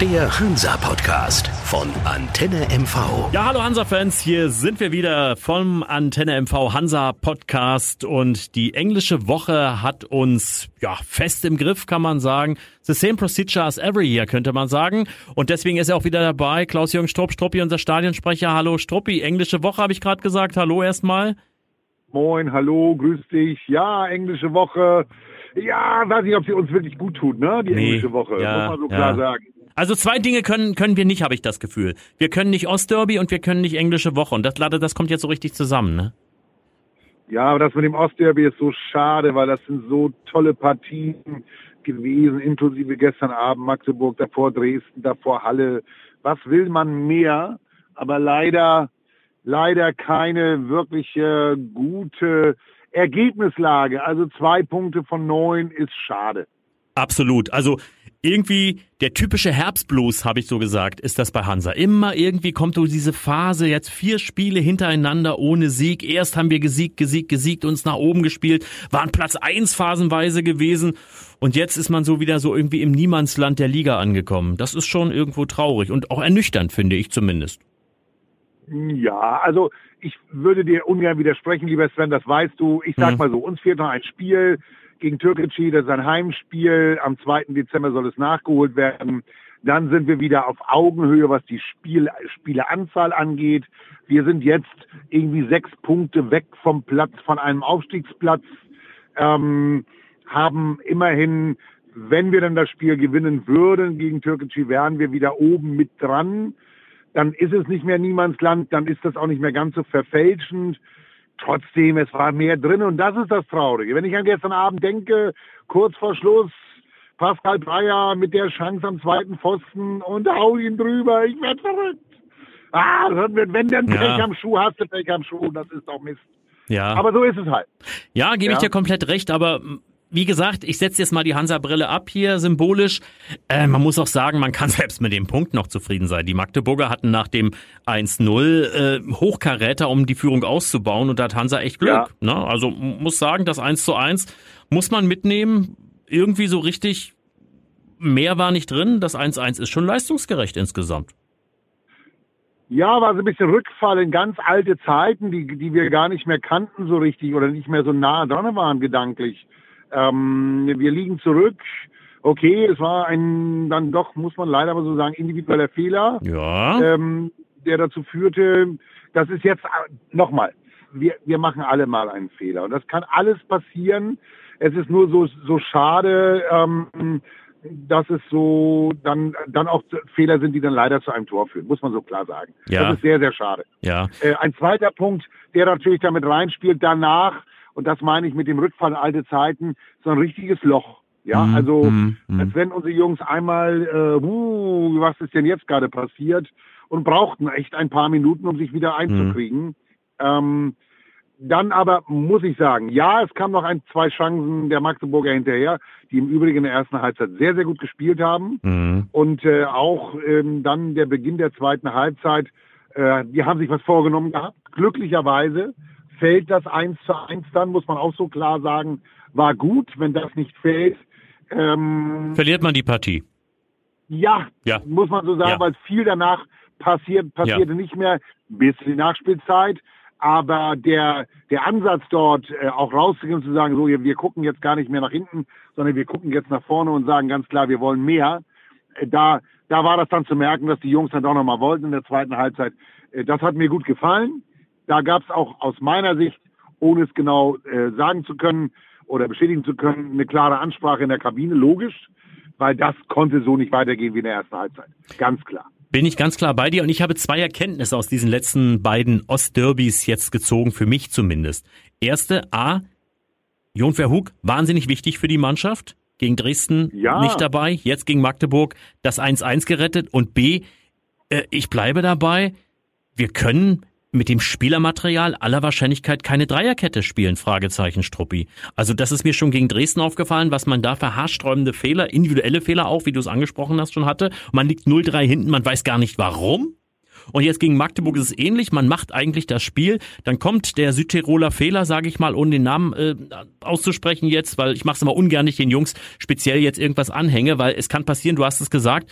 Der Hansa-Podcast von Antenne MV. Ja, hallo Hansa-Fans, hier sind wir wieder vom Antenne MV Hansa-Podcast und die englische Woche hat uns ja fest im Griff, kann man sagen. The same procedure as every year, könnte man sagen. Und deswegen ist er auch wieder dabei, Klaus-Jürgen Strupp, Struppi, unser Stadionsprecher. Hallo Struppi, englische Woche habe ich gerade gesagt. Hallo erstmal. Moin, hallo, grüß dich. Ja, englische Woche. Ja, weiß nicht, ob sie uns wirklich gut tut, ne? Die Nee, englische Woche, ja, muss man so ja. klar sagen. Also zwei Dinge können, können wir nicht, habe ich das Gefühl. Wir können nicht Ostderby und wir können nicht englische Woche. Und das, das kommt jetzt so richtig zusammen, ne? Ja, aber das mit dem Ostderby ist so schade, weil das sind so tolle Partien gewesen, inklusive gestern Abend Magdeburg, davor Dresden, davor Halle. Was will man mehr? Aber leider, leider keine wirkliche gute Ergebnislage. Also zwei Punkte von neun ist schade. Absolut. Also irgendwie der typische Herbstblues, habe ich so gesagt, ist das bei Hansa. Immer irgendwie kommt so diese Phase, jetzt vier Spiele hintereinander ohne Sieg. Erst haben wir gesiegt, gesiegt, gesiegt, uns nach oben gespielt, waren Platz eins phasenweise gewesen und jetzt ist man so wieder so irgendwie im Niemandsland der Liga angekommen. Das ist schon irgendwo traurig und auch ernüchternd, finde ich zumindest. Ja, also ich würde dir ungern widersprechen, lieber Sven, das weißt du. Ich sag Mhm. mal so, uns fehlt noch ein Spiel gegen Türkgücü, das ist ein Heimspiel. Am 2. Dezember soll es nachgeholt werden. Dann sind wir wieder auf Augenhöhe, was die Spiel, Spieleanzahl angeht. Wir sind jetzt irgendwie sechs Punkte weg vom Platz, von einem Aufstiegsplatz, ähm, haben immerhin, wenn wir dann das Spiel gewinnen würden gegen Türkgücü, wären wir wieder oben mit dran dann ist es nicht mehr Niemandsland, dann ist das auch nicht mehr ganz so verfälschend. Trotzdem, es war mehr drin und das ist das Traurige. Wenn ich an gestern Abend denke, kurz vor Schluss, Pascal Breyer mit der Chance am zweiten Pfosten und hau ihn drüber, ich werd verrückt. Ah, wenn du ein Ja. Pech am Schuh hast, du Pech am Schuh, das ist doch Mist. Ja. Aber so ist es halt. Ja, gebe ich Ja. dir komplett recht, aber wie gesagt, ich setze jetzt mal die Hansa-Brille ab hier symbolisch. Äh, man muss auch sagen, man kann selbst mit dem Punkt noch zufrieden sein. Die Magdeburger hatten nach dem 1-0 äh, Hochkaräter, um die Führung auszubauen und da hat Hansa echt Glück. Ja. Ne? Also muss sagen, das 1 zu 1 muss man mitnehmen. Irgendwie so richtig mehr war nicht drin. Das 1-1 ist schon leistungsgerecht insgesamt. Ja, war so ein bisschen Rückfall in ganz alte Zeiten, die, die wir gar nicht mehr kannten so richtig oder nicht mehr so nah dran waren gedanklich. Ähm, wir liegen zurück. Okay, es war ein dann doch, muss man leider mal so sagen, individueller Fehler, Ja. ähm, der dazu führte, das ist jetzt nochmal, wir, wir machen alle mal einen Fehler und das kann alles passieren. Es ist nur so, so schade, ähm, dass es so dann, dann auch Fehler sind, die dann leider zu einem Tor führen, muss man so klar sagen. Ja. Das ist sehr, sehr schade. Ja. Äh, ein zweiter Punkt, der natürlich damit reinspielt, danach, und das meine ich mit dem Rückfall in alte Zeiten, so ein richtiges Loch. Ja, Mhm, also mhm, mhm. als wenn unsere Jungs einmal, äh, uh, was ist denn jetzt gerade passiert, und brauchten echt ein paar Minuten, um sich wieder einzukriegen. Ähm, dann aber muss ich sagen, ja, es kam noch ein, zwei Chancen der Magdeburger hinterher, die im Übrigen in der ersten Halbzeit sehr, sehr gut gespielt haben. Mhm. Und äh, auch ähm, dann der Beginn der zweiten Halbzeit, äh, die haben sich was vorgenommen gehabt. Glücklicherweise fällt das 1 zu 1 dann, muss man auch so klar sagen, war gut. Wenn das nicht fällt, ähm, Verliert man die Partie. ja, Ja. muss man so sagen, Ja. weil viel danach passiert, passierte nicht mehr, bis in die Nachspielzeit. Aber der, der Ansatz dort äh, auch rauszugehen und zu sagen, so, wir gucken jetzt gar nicht mehr nach hinten, sondern wir gucken jetzt nach vorne und sagen ganz klar, wir wollen mehr. Äh, da, da war das dann zu merken, dass die Jungs dann doch nochmal wollten in der zweiten Halbzeit. Äh, das hat mir gut gefallen. Da gab es auch aus meiner Sicht, ohne es genau äh, sagen zu können oder bestätigen zu können, eine klare Ansprache in der Kabine, logisch, weil das konnte so nicht weitergehen wie in der ersten Halbzeit. Ganz klar. Bin ich ganz klar bei dir und ich habe zwei Erkenntnisse aus diesen letzten beiden Ostderbys jetzt gezogen, für mich zumindest. Erste, A, Jon Verhoek, wahnsinnig wichtig für die Mannschaft. Gegen Dresden Ja. nicht dabei, jetzt gegen Magdeburg das 1-1 gerettet. Und B, äh, ich bleibe dabei, wir können mit dem Spielermaterial aller Wahrscheinlichkeit keine Dreierkette spielen, Fragezeichen Struppi. Also das ist mir schon gegen Dresden aufgefallen, was man da für haarsträubende Fehler, individuelle Fehler auch, wie du es angesprochen hast, schon hatte. Man liegt 0-3 hinten, man weiß gar nicht warum. Und jetzt gegen Magdeburg ist es ähnlich. Man macht eigentlich das Spiel. Dann kommt der Südtiroler Fehler, sage ich mal, ohne den Namen äh, auszusprechen jetzt, weil ich mache es immer ungern nicht den Jungs speziell jetzt irgendwas anhänge, weil es kann passieren, du hast es gesagt.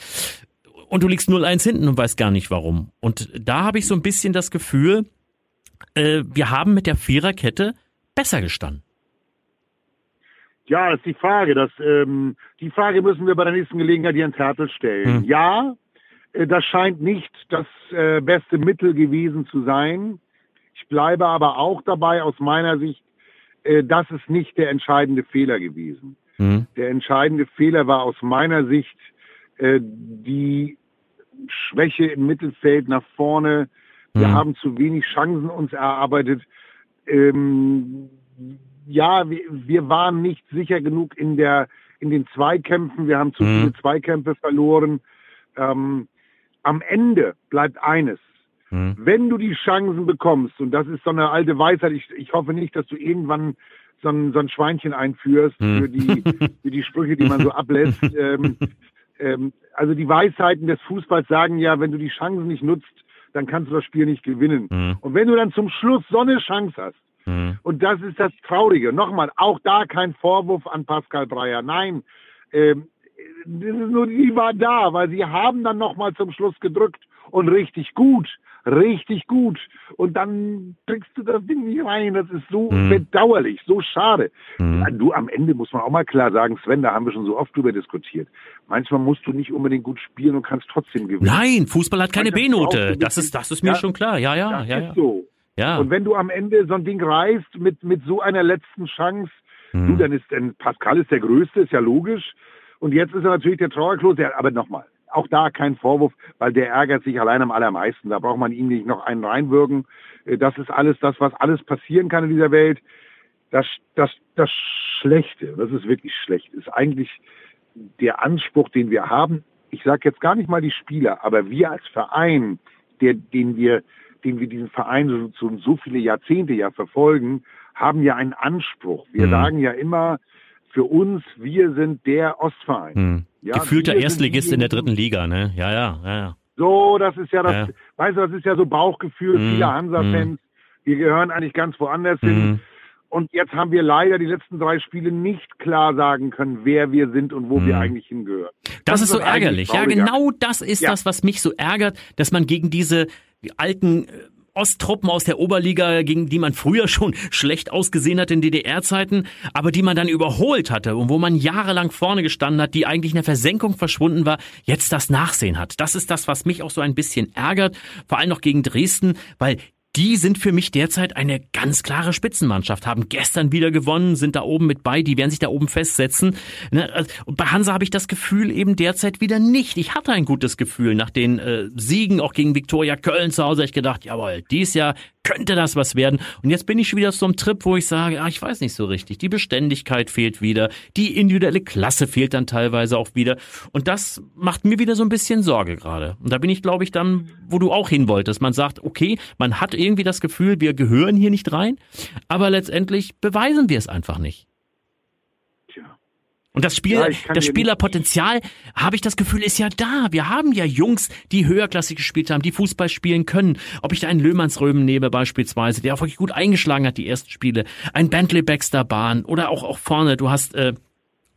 Und du liegst 0-1 hinten und weißt gar nicht warum. Und da habe ich so ein bisschen das Gefühl, äh, wir haben mit der Viererkette besser gestanden. Ja, das ist die Frage. Das, ähm, die Frage müssen wir bei der nächsten Gelegenheit Jens Hertel stellen. Hm. Ja, äh, das scheint nicht das äh, beste Mittel gewesen zu sein. Ich bleibe aber auch dabei aus meiner Sicht, äh, das ist nicht der entscheidende Fehler gewesen. Hm. Der entscheidende Fehler war aus meiner Sicht die Schwäche im Mittelfeld nach vorne. Wir Hm. haben zu wenig Chancen uns erarbeitet. Ähm, ja, wir, wir waren nicht sicher genug in der in den Zweikämpfen. Wir haben zu Mhm. viele Zweikämpfe verloren. Ähm, am Ende bleibt eines. Hm. Wenn du die Chancen bekommst, und das ist so eine alte Weisheit, ich, ich hoffe nicht, dass du irgendwann so ein, so ein Schweinchen einführst Hm. für, die, für die Sprüche, die man so ablässt. ähm, ähm, also die Weisheiten des Fußballs sagen ja, wenn du die Chancen nicht nutzt, dann kannst du das Spiel nicht gewinnen. Hm. Und wenn du dann zum Schluss so eine Chance hast, Hm. und das ist das Traurige. Nochmal, auch da kein Vorwurf an Pascal Breyer. Nein, ähm, das ist nur, die war da, weil sie haben dann nochmal zum Schluss gedrückt und richtig gut, richtig gut. Und dann kriegst du das Ding nicht rein. Das ist so Mhm. bedauerlich, so schade. Mhm. Du, am Ende muss man auch mal klar sagen, Sven, da haben wir schon so oft drüber diskutiert. Manchmal musst du nicht unbedingt gut spielen und kannst trotzdem gewinnen. Nein, Fußball hat keine B-Note. Das ist, das ist mir Ja. schon klar. Ja, ja, ja, ja. so. ja. Und wenn du am Ende so ein Ding reißt mit, mit so einer letzten Chance, Hm. du, dann ist, dann Pascal ist der Größte, ist ja logisch. Und jetzt ist er natürlich der Trauerklos, der, aber nochmal, auch da kein Vorwurf, weil der ärgert sich allein am allermeisten. Da braucht man ihm nicht noch einen reinwirken. Äh, Das ist alles das, was alles passieren kann in dieser Welt. Das, das, das Schlechte, das ist wirklich schlecht, ist eigentlich der Anspruch, den wir haben. Ich sage jetzt gar nicht mal die Spieler, aber wir als Verein, der, den wir, den wir diesen Verein so, so, so viele Jahrzehnte ja verfolgen, haben ja einen Anspruch. Wir Mhm. sagen ja immer, für uns, wir sind der Ostverein. Hm. Ja, Gefühlter Erstligist in der dritten Liga, ne? Ja, ja, ja, ja. So, das ist ja das, Ja. weißt du, das ist ja so Bauchgefühl Mhm. vieler Hansa-Fans. Wir gehören eigentlich ganz woanders hin. Mhm. Und jetzt haben wir leider die letzten drei Spiele nicht klar sagen können, wer wir sind und wo wir Mhm. eigentlich hingehören. Das, ist so ärgerlich. Ja, genau das ist Ja. das, was mich so ärgert, dass man gegen diese alten äh, Osttruppen aus der Oberliga, gegen die man früher schon schlecht ausgesehen hat in DDR-Zeiten, aber die man dann überholt hatte und wo man jahrelang vorne gestanden hat, die eigentlich in der Versenkung verschwunden war, jetzt das Nachsehen hat. Das ist das, was mich auch so ein bisschen ärgert, vor allem noch gegen Dresden, weil die sind für mich derzeit eine ganz klare Spitzenmannschaft, haben gestern wieder gewonnen, sind da oben mit bei, die werden sich da oben festsetzen. Ne, also, Und bei Hansa habe ich das Gefühl eben derzeit wieder nicht. Ich hatte ein gutes Gefühl nach den äh, Siegen, auch gegen Viktoria Köln zu Hause. Ich gedacht, jawohl, dies Jahr könnte das was werden. Und jetzt bin ich wieder so einem Trip, wo ich sage, ah, ich weiß nicht so richtig. Die Beständigkeit fehlt wieder, die individuelle Klasse fehlt dann teilweise auch wieder. Und das macht mir wieder so ein bisschen Sorge gerade. Und da bin ich, glaube ich, dann, wo du auch hin wolltest. Man sagt, okay, man hat irgendwie das Gefühl, wir gehören hier nicht rein, aber letztendlich beweisen wir es einfach nicht. Und das Spiel, Ja, das Spielerpotenzial, habe ich das Gefühl, ist ja da. Wir haben ja Jungs, die höherklassig gespielt haben, die Fußball spielen können. Ob ich da einen Löhmannsröben nehme beispielsweise, der auch wirklich gut eingeschlagen hat, die ersten Spiele. Ein Bentley Baxter Bahn oder auch, auch vorne, du hast äh,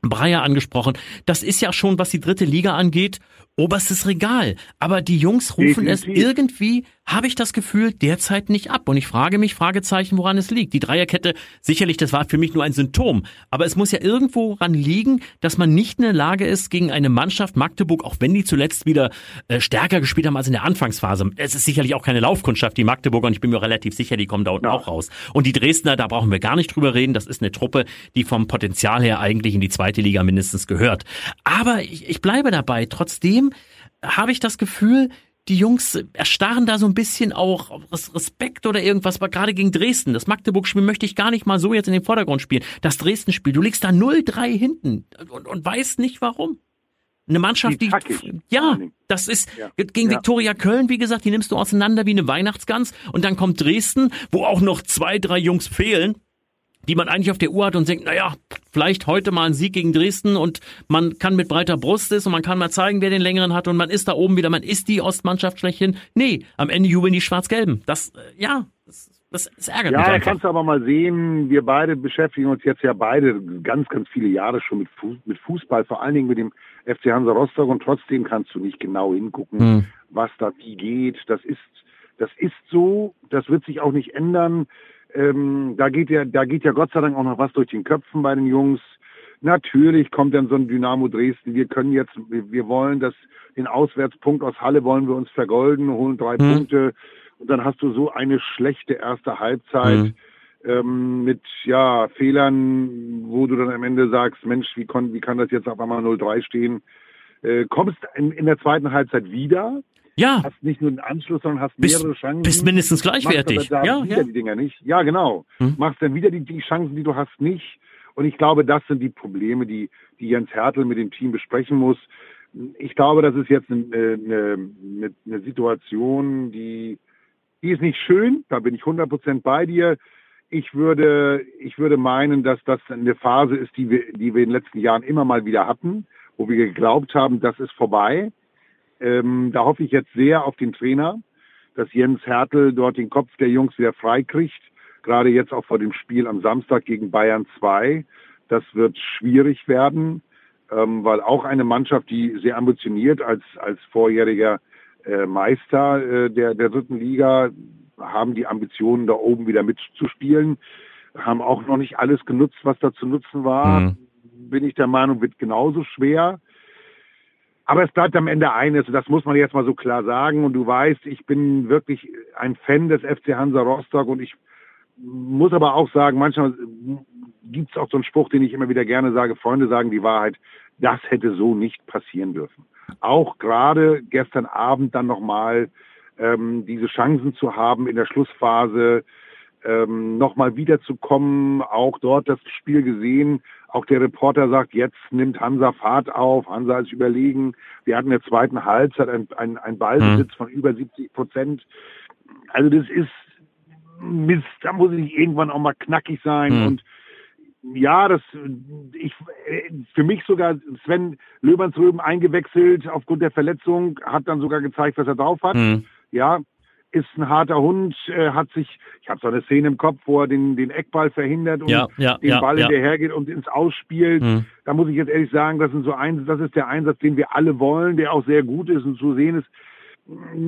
Breyer angesprochen. Das ist ja schon, was die dritte Liga angeht, oberstes Regal. Aber die Jungs rufen es Definitiv. irgendwie, habe ich das Gefühl, derzeit nicht ab. Und ich frage mich, Fragezeichen, woran es liegt. Die Dreierkette, sicherlich, das war für mich nur ein Symptom. Aber es muss ja irgendwo ran liegen, dass man nicht in der Lage ist, gegen eine Mannschaft Magdeburg, auch wenn die zuletzt wieder äh, stärker gespielt haben als in der Anfangsphase. Es ist sicherlich auch keine Laufkundschaft, die Magdeburger, und ich bin mir relativ sicher, die kommen da unten Ja. auch raus. Und die Dresdner, da brauchen wir gar nicht drüber reden. Das ist eine Truppe, die vom Potenzial her eigentlich in die zweite Liga mindestens gehört. Aber ich, ich bleibe dabei. Trotzdem habe ich das Gefühl, die Jungs erstarren da so ein bisschen auch Respekt oder irgendwas, aber gerade gegen Dresden. Das Magdeburg-Spiel möchte ich gar nicht mal so jetzt in den Vordergrund spielen. Das Dresden-Spiel, du liegst da 0-3 hinten und, und weißt nicht warum. Eine Mannschaft, Die die, ja, das ist Ja. gegen Ja. Viktoria Köln, wie gesagt, die nimmst du auseinander wie eine Weihnachtsgans und dann kommt Dresden, wo auch noch zwei, drei Jungs fehlen, die man eigentlich auf der Uhr hat und denkt, naja, vielleicht heute mal ein Sieg gegen Dresden und man kann mit breiter Brust ist und man kann mal zeigen, wer den längeren hat und man ist da oben wieder, man ist die Ostmannschaft schlechthin. Nee, am Ende jubeln die Schwarz-Gelben. Das, äh, ja, das Das, das ärgert ja, mich da einfach. kannst du aber mal sehen, wir beide beschäftigen uns jetzt ja beide ganz, ganz viele Jahre schon mit, Fu mit Fußball, vor allen Dingen mit dem FC Hansa Rostock und trotzdem kannst du nicht genau hingucken, Hm. was da wie geht. Das ist, das ist so, das wird sich auch nicht ändern. Ähm, da geht ja, da geht ja Gott sei Dank auch noch was durch den Köpfen bei den Jungs. Natürlich kommt dann so ein Dynamo Dresden. Wir können jetzt, wir, wollen das, den Auswärtspunkt aus Halle wollen wir uns vergolden, holen drei Hm. Punkte. Und dann hast du so eine schlechte erste Halbzeit Hm. ähm, mit ja Fehlern, wo du dann am Ende sagst, Mensch, wie, kon, wie kann das jetzt auf einmal 0-3 stehen? Äh, kommst in, in der zweiten Halbzeit wieder, Ja, hast nicht nur den Anschluss, sondern hast bist, mehrere Chancen. bist mindestens gleichwertig. Ja, wieder ja. die Dinger nicht. Ja, genau. Hm. Machst dann wieder die, die Chancen, die du hast, nicht. Und ich glaube, das sind die Probleme, die, die Jens Hertel mit dem Team besprechen muss. Ich glaube, das ist jetzt eine, eine, eine, eine Situation, die, die ist nicht schön. Da bin ich 100% bei dir. Ich würde, ich würde meinen, dass das eine Phase ist, die wir, die wir in den letzten Jahren immer mal wieder hatten, wo wir geglaubt haben, das ist vorbei. Ähm, da hoffe ich jetzt sehr auf den Trainer, dass Jens Hertel dort den Kopf der Jungs wieder frei kriegt. Gerade jetzt auch vor dem Spiel am Samstag gegen Bayern 2. Das wird schwierig werden, ähm, weil auch eine Mannschaft, die sehr ambitioniert als, als vorjähriger äh, Meister äh, der, der dritten Liga, haben die Ambitionen, da oben wieder mitzuspielen, haben auch noch nicht alles genutzt, was da zu nutzen war. Mhm. Bin ich der Meinung, wird genauso schwer. Aber es bleibt am Ende eines, und das muss man jetzt mal so klar sagen. Und du weißt, ich bin wirklich ein Fan des FC Hansa Rostock und ich muss aber auch sagen, manchmal gibt es auch so einen Spruch, den ich immer wieder gerne sage, Freunde sagen die Wahrheit, das hätte so nicht passieren dürfen. Auch gerade gestern Abend dann nochmal ähm, diese Chancen zu haben in der Schlussphase, ähm, nochmal wiederzukommen, auch dort das Spiel gesehen. Auch der Reporter sagt, jetzt nimmt Hansa Fahrt auf, Hansa ist überlegen. Wir hatten in der zweiten Halbzeit ein, ein, ein Ballbesitz von über 70 Prozent. Also das ist Mist, da muss ich irgendwann auch mal knackig sein Hm. und ja, das ich für mich sogar Sven Löbernsröben eingewechselt aufgrund der Verletzung, hat dann sogar gezeigt, was er drauf hat. Mhm. Ja, ist ein harter Hund, äh, hat sich, ich habe so eine Szene im Kopf, wo er den, den Eckball verhindert und Ja, ja, den ja, Ball ja. hinterhergeht und ins Ausspielt. Mhm. Da muss ich jetzt ehrlich sagen, das sind so ein, das ist der Einsatz, den wir alle wollen, der auch sehr gut ist und zu sehen ist.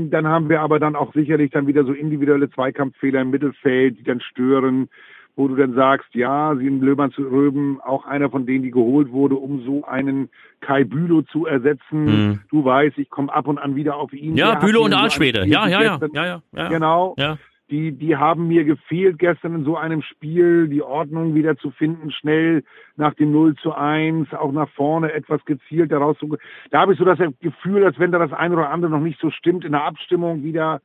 Dann haben wir aber dann auch sicherlich dann wieder so individuelle Zweikampffehler im Mittelfeld, die dann stören, wo du dann sagst, ja, sie in Löbern zu Röben, auch einer von denen, die geholt wurde, um so einen Kai Bülow zu ersetzen. Mhm. Du weißt, ich komme ab und an wieder auf ihn. Ja, Der Bülow und so. Spiel Ja, ja, ja, ja, ja. Genau. Ja. Die, die haben mir gefehlt gestern in so einem Spiel, die Ordnung wieder zu finden, schnell nach dem 0 zu 1, auch nach vorne etwas gezielt daraus zu. Da habe ich so das Gefühl, als wenn da das eine oder andere noch nicht so stimmt in der Abstimmung wieder.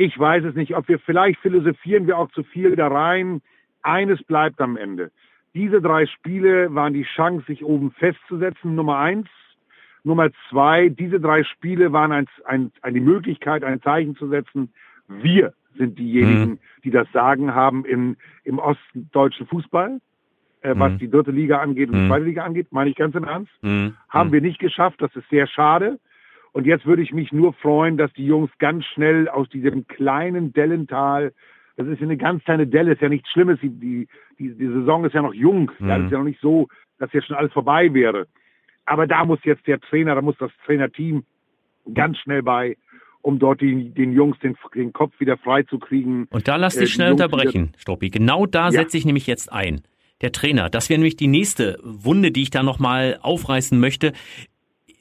Ich weiß es nicht, ob wir vielleicht philosophieren wir auch zu viel da rein. Eines bleibt am Ende. Diese drei Spiele waren die Chance, sich oben festzusetzen, Nummer eins. Nummer zwei, diese drei Spiele waren ein, ein, eine Möglichkeit, ein Zeichen zu setzen. Wir sind diejenigen, Mhm. die das Sagen haben im, im ostdeutschen Fußball, äh, was Mhm. die dritte Liga angeht und die Mhm. zweite Liga angeht, meine ich ganz im Ernst. Mhm. Haben wir nicht geschafft, das ist sehr schade. Und jetzt würde ich mich nur freuen, dass die Jungs ganz schnell aus diesem kleinen Dellental, das ist ja eine ganz kleine Delle, ist ja nichts Schlimmes, die, die, die, Saison ist ja noch jung, ja, Mhm. ist ja noch nicht so, dass jetzt schon alles vorbei wäre. Aber da muss jetzt der Trainer, da muss das Trainerteam ganz schnell bei, um dort die, den Jungs den, den Kopf wieder frei zu kriegen. Und da lass Äh, dich die schnell Jungs unterbrechen, Stoppi. Genau da Ja. setze ich nämlich jetzt ein. Der Trainer. Das wäre nämlich die nächste Wunde, die ich da nochmal aufreißen möchte.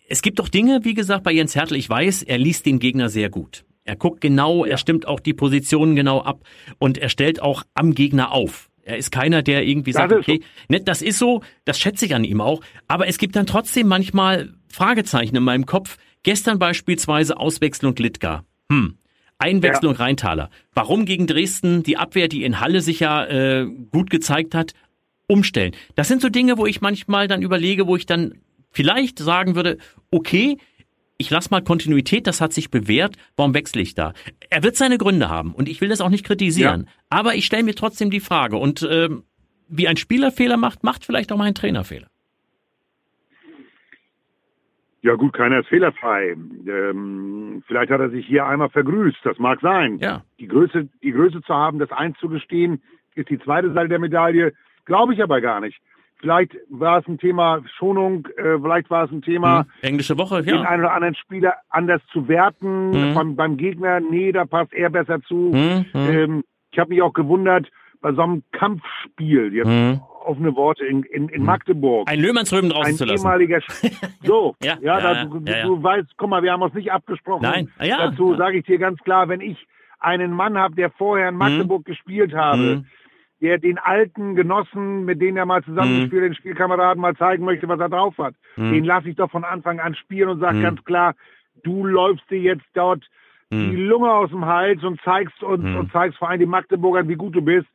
Es gibt doch Dinge, wie gesagt, bei Jens Hertel, ich weiß, er liest den Gegner sehr gut. Er guckt genau, er stimmt auch die Positionen genau ab und er stellt auch am Gegner auf. Er ist keiner, der irgendwie Das sagt, okay, ne, das ist so, das schätze ich an ihm auch. Aber es gibt dann trotzdem manchmal Fragezeichen in meinem Kopf. Gestern beispielsweise Auswechslung Litka. Hm. Einwechslung Rheintaler. Warum gegen Dresden die Abwehr, die in Halle sich ja äh, gut gezeigt hat, umstellen? Das sind so Dinge, wo ich manchmal dann überlege, wo ich dann vielleicht sagen würde, okay, ich lass mal Kontinuität, das hat sich bewährt, warum wechsle ich da? Er wird seine Gründe haben und ich will das auch nicht kritisieren, aber ich stelle mir trotzdem die Frage und ähm, wie ein Spieler Fehler macht, macht vielleicht auch mal ein Trainer Fehler. Ja gut, keiner ist fehlerfrei. Ähm, vielleicht hat er sich hier einmal vergrüßt, das mag sein. Ja. Die Größe, die Größe zu haben, das einzugestehen, ist die zweite Seite der Medaille. Glaube ich aber gar nicht. Vielleicht war es ein Thema Schonung, äh, vielleicht war es ein Thema, Hm. Englische Woche, den ja. einen oder anderen Spieler anders zu werten. Mhm. Beim, beim Gegner, nee, da passt er besser zu. Hm, hm, Ähm, ich habe mich auch gewundert, bei so einem Kampfspiel, jetzt hm. offene Worte, in, in, in Magdeburg. Ein Löhmannsröben draußen ein zu lassen. ehemaliger Sch- so Ja, ja, ja, da, du, ja, du weißt guck mal wir haben uns nicht abgesprochen Nein, ah, ja, dazu sage ich dir ganz klar wenn ich einen Mann habe der vorher in Magdeburg gespielt habe Hm. Der den alten Genossen mit denen er mal zusammengespielt den Spielkameraden mal zeigen möchte was er drauf hat Hm. den lasse ich doch von Anfang an spielen und sage Hm. ganz klar du läufst dir jetzt dort Hm. die Lunge aus dem Hals und zeigst uns Hm. und zeigst vor allem den Magdeburgern wie gut du bist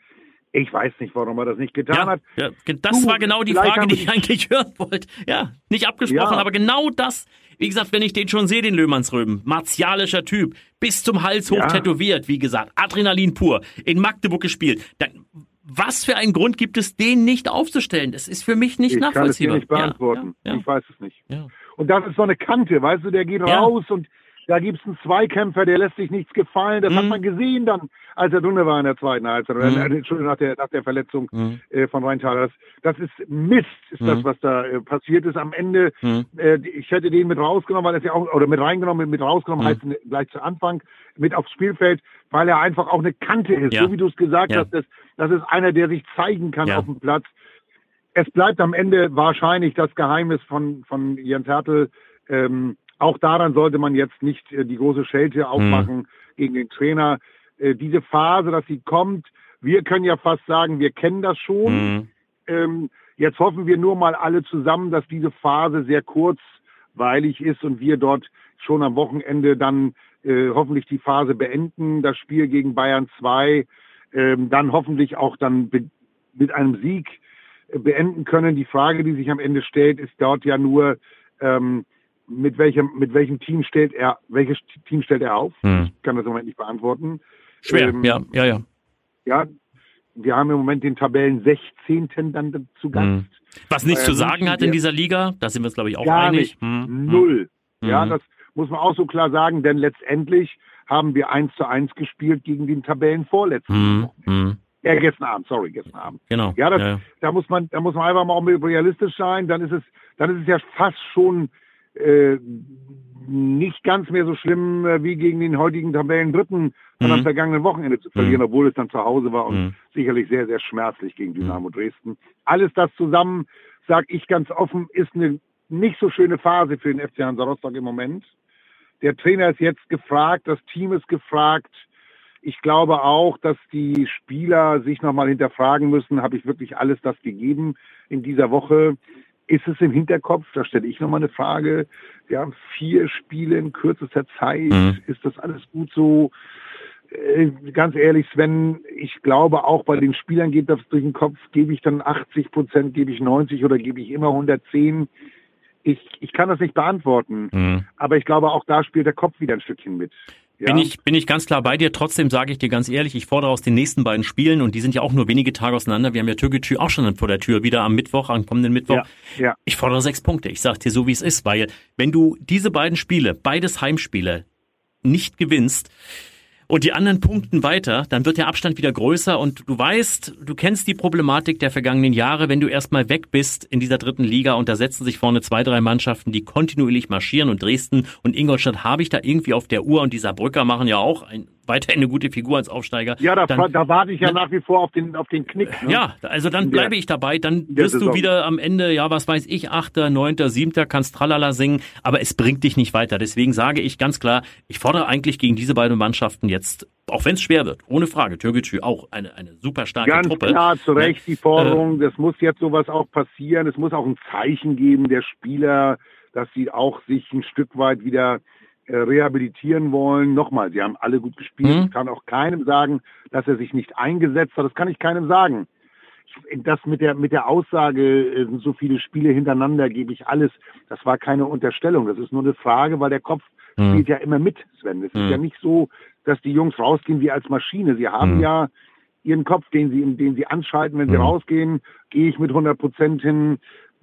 ich weiß nicht warum er das nicht getan Ja, hat ja, das Du, war genau die Frage, die ich eigentlich hören wollte. Ja, nicht abgesprochen, Ja. aber genau das. Wie gesagt, wenn ich den schon sehe, den Löhmannsröben, martialischer Typ, bis zum Hals hoch tätowiert, wie gesagt, Adrenalin pur, in Magdeburg gespielt. Dann, was für einen Grund gibt es, den nicht aufzustellen? Das ist für mich nicht ich kann es dir nachvollziehbar. nicht beantworten Ja, ja, ich weiß es nicht. Und das ist so eine Kante, weißt du, der geht raus und da gibt's einen Zweikämpfer, der lässt sich nichts gefallen. Das hat Mhm. man gesehen dann, als er drinnen war in der zweiten Halbzeit. Mhm. äh, Entschuldigung, nach der, nach der Verletzung Mhm. äh, von Rheintaler. Das, das ist Mist, ist das, Mhm. was da äh, passiert ist. Am Ende, Mhm. äh, ich hätte den mit rausgenommen, weil er ja auch, oder mit reingenommen, mit rausgenommen Mhm. heißt ne- gleich zu Anfang, mit aufs Spielfeld, weil er einfach auch eine Kante ist. Ja. So wie du es gesagt Ja. hast, das, das ist einer, der sich zeigen kann Ja. auf dem Platz es bleibt am Ende wahrscheinlich das Geheimnis von, von Jens Hertel. Ähm, auch daran sollte man jetzt nicht äh, die große Schelte aufmachen gegen den Trainer. Äh, diese Phase, dass sie kommt, wir können ja fast sagen, wir kennen das schon. Mhm. Jetzt hoffen wir nur mal alle zusammen, dass diese Phase sehr kurzweilig ist und wir dort schon am Wochenende dann äh, hoffentlich die Phase beenden, das Spiel gegen Bayern 2, ähm, dann hoffentlich auch dann mit einem Sieg äh, beenden können. Die Frage, die sich am Ende stellt, ist dort ja nur, ähm, mit welchem, mit welchem Team stellt er, welches Team stellt er auf? Mhm. Ich kann das im Moment nicht beantworten. Schwer, Ähm, ja, ja, ja. Ja, wir haben im Moment den Tabellen 16. dann zu Gast. Mhm. Was nichts Äh, zu sagen hat in dieser Liga, da sind wir uns, glaube ich, auch Gar einig. nicht. Mhm. Null. Ja, Mhm. das muss man auch so klar sagen, denn letztendlich haben wir eins zu eins gespielt gegen den Tabellenvorletzten. Mhm. Mhm. Äh, gestern Abend, sorry, gestern Abend. Genau. Ja, das, ja. da muss man, da muss man einfach mal auch mal realistisch sein. Dann ist es, dann ist es ja fast schon äh, nicht ganz mehr so schlimm äh, wie gegen den heutigen Tabellendritten von Mhm. am vergangenen Wochenende zu verlieren, Mhm. obwohl es dann zu Hause war und Mhm. sicherlich sehr, sehr schmerzlich gegen Dynamo Dresden. Alles das zusammen, sage ich ganz offen, ist eine nicht so schöne Phase für den FC Hansa Rostock im Moment. Der Trainer ist jetzt gefragt, das Team ist gefragt. Ich glaube auch, dass die Spieler sich nochmal hinterfragen müssen, habe ich wirklich alles das gegeben in dieser Woche? Ist es im Hinterkopf? Da stelle ich nochmal eine Frage. Wir haben vier Spiele in kürzester Zeit. Mhm. Ist das alles gut so? Äh, ganz ehrlich, Sven, ich glaube auch bei den Spielern geht das durch den Kopf. Gebe ich dann 80 Prozent, gebe ich 90 oder gebe ich immer 110? Ich, ich kann das nicht beantworten. Mhm. Aber ich glaube, auch da spielt der Kopf wieder ein Stückchen mit. Ja? Bin ich, bin ich ganz klar bei dir. Trotzdem sage ich dir ganz ehrlich, ich fordere aus den nächsten beiden Spielen, und die sind ja auch nur wenige Tage auseinander. Wir haben ja Türkgücü auch schon vor der Tür, wieder am Mittwoch, am kommenden Mittwoch. Ja, ja. Ich fordere sechs Punkte. Ich sage dir so, wie es ist, weil wenn du diese beiden Spiele, beides Heimspiele, nicht gewinnst, und die anderen punkten weiter, dann wird der Abstand wieder größer. Und du weißt, du kennst die Problematik der vergangenen Jahre, wenn du erstmal weg bist in dieser dritten Liga und da setzen sich vorne zwei, drei Mannschaften, die kontinuierlich marschieren und Dresden und Ingolstadt habe ich da irgendwie auf der Uhr. Und die Saarbrücker machen ja auch ein, weiterhin eine gute Figur als Aufsteiger. Ja, da, dann, da warte ich ja Ne? nach wie vor auf den, auf den Knick. Ne? ja, also dann bleibe ich dabei, dann wirst du wieder am Ende, ja, was weiß ich, Achter, Neunter, Siebter, kannst Tralala singen, aber es bringt dich nicht weiter. Deswegen sage ich ganz klar, ich fordere eigentlich gegen diese beiden Mannschaften jetzt, auch wenn es schwer wird, ohne Frage, Türkgücü auch eine, eine super starke Ganz Truppe. klar, zu Recht die Äh, Forderung, es muss jetzt sowas auch passieren. Es muss auch ein Zeichen geben der Spieler, dass sie auch sich ein Stück weit wieder äh, rehabilitieren wollen. Nochmal, sie haben alle gut gespielt. Mhm. Ich kann auch keinem sagen, dass er sich nicht eingesetzt hat. Das kann ich keinem sagen. Das mit der, mit der Aussage, äh, sind so viele Spiele hintereinander gebe ich alles, das war keine Unterstellung. Das ist nur eine Frage, weil der Kopf Mhm. spielt ja immer mit, Sven. Es Mhm. ist ja nicht so, dass die Jungs rausgehen wie als Maschine. Sie haben Mhm. ja ihren Kopf, den sie, den sie anschalten, wenn sie Mhm. rausgehen, gehe ich mit 100 Prozent hin,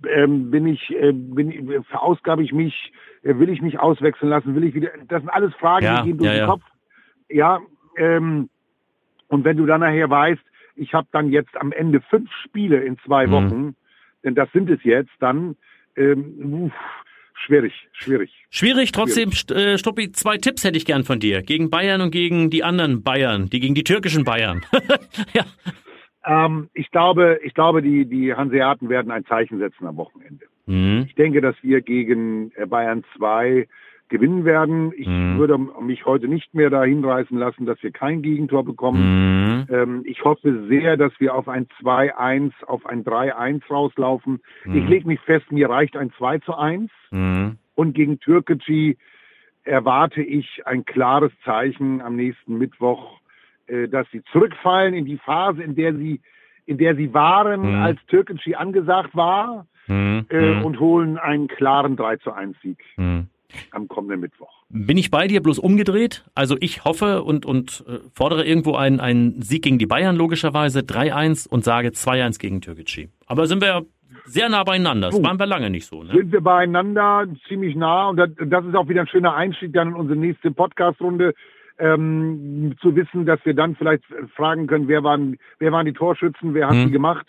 ähm, bin ich, äh, bin, ich, verausgabe ich mich, äh, will ich mich auswechseln lassen, will ich wieder, das sind alles Fragen, Ja, die gehen durch ja, den ja. Kopf. Ja, ähm, und wenn du dann nachher weißt, ich habe dann jetzt am Ende fünf Spiele in zwei Mhm. Wochen, denn das sind es jetzt, dann ähm, uff, schwierig, schwierig. Schwierig, trotzdem, St- äh, Struppi, zwei Tipps hätte ich gern von dir. Gegen Bayern und gegen die anderen Bayern, die gegen die türkischen Bayern. ja. Ähm, ich glaube, ich glaube, die, die Hanseaten werden ein Zeichen setzen am Wochenende. Mhm. Ich denke, dass wir gegen äh, Bayern 2 gewinnen werden. Ich Mhm. würde mich heute nicht mehr da hinreißen lassen, dass wir kein Gegentor bekommen. Mhm. Ähm, ich hoffe sehr, dass wir auf ein 2-1, auf ein 3-1 rauslaufen. Ich lege mich fest, mir reicht ein 2 zu 1. Mhm. Und gegen Türkgücü erwarte ich ein klares Zeichen am nächsten Mittwoch, dass sie zurückfallen in die Phase, in der sie, in der sie waren, Mhm. als Türkgücü angesagt war, Mhm. äh, Mhm. und holen einen klaren 3 zu 1 Sieg Mhm. am kommenden Mittwoch. Bin ich bei dir bloß umgedreht? Also ich hoffe und, und äh, fordere irgendwo einen, einen Sieg gegen die Bayern logischerweise, 3-1 und sage 2-1 gegen Türkgücü. Aber sind wir sehr nah beieinander. Das waren wir lange nicht so. Ne? Sind wir beieinander ziemlich nah und das, das ist auch wieder ein schöner Einstieg dann in unsere nächste Podcast-Runde. Ähm, zu wissen, dass wir dann vielleicht fragen können, wer waren, wer waren die Torschützen, wer hat Mhm. die gemacht.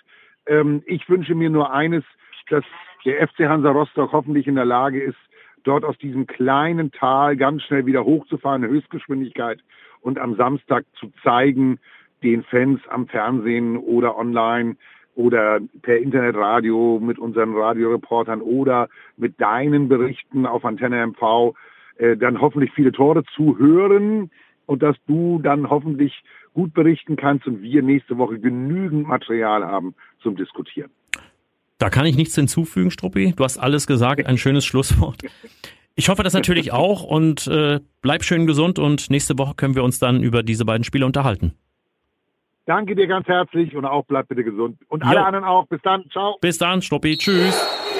Ähm, ich wünsche mir nur eines, dass der FC Hansa Rostock hoffentlich in der Lage ist, dort aus diesem kleinen Tal ganz schnell wieder hochzufahren, in Höchstgeschwindigkeit und am Samstag zu zeigen, den Fans am Fernsehen oder online oder per Internetradio mit unseren Radioreportern oder mit deinen Berichten auf Antenne MV äh, dann hoffentlich viele Tore zu hören und dass du dann hoffentlich gut berichten kannst und wir nächste Woche genügend Material haben zum Diskutieren. Da kann ich nichts hinzufügen, Struppi. Du hast alles gesagt. Ein schönes Schlusswort. Ich hoffe das natürlich auch und äh, bleib schön gesund und nächste Woche können wir uns dann über diese beiden Spiele unterhalten. Danke dir ganz herzlich und auch bleib bitte gesund. Und alle Jo. anderen auch. Bis dann. Ciao. Bis dann, Struppi. Tschüss.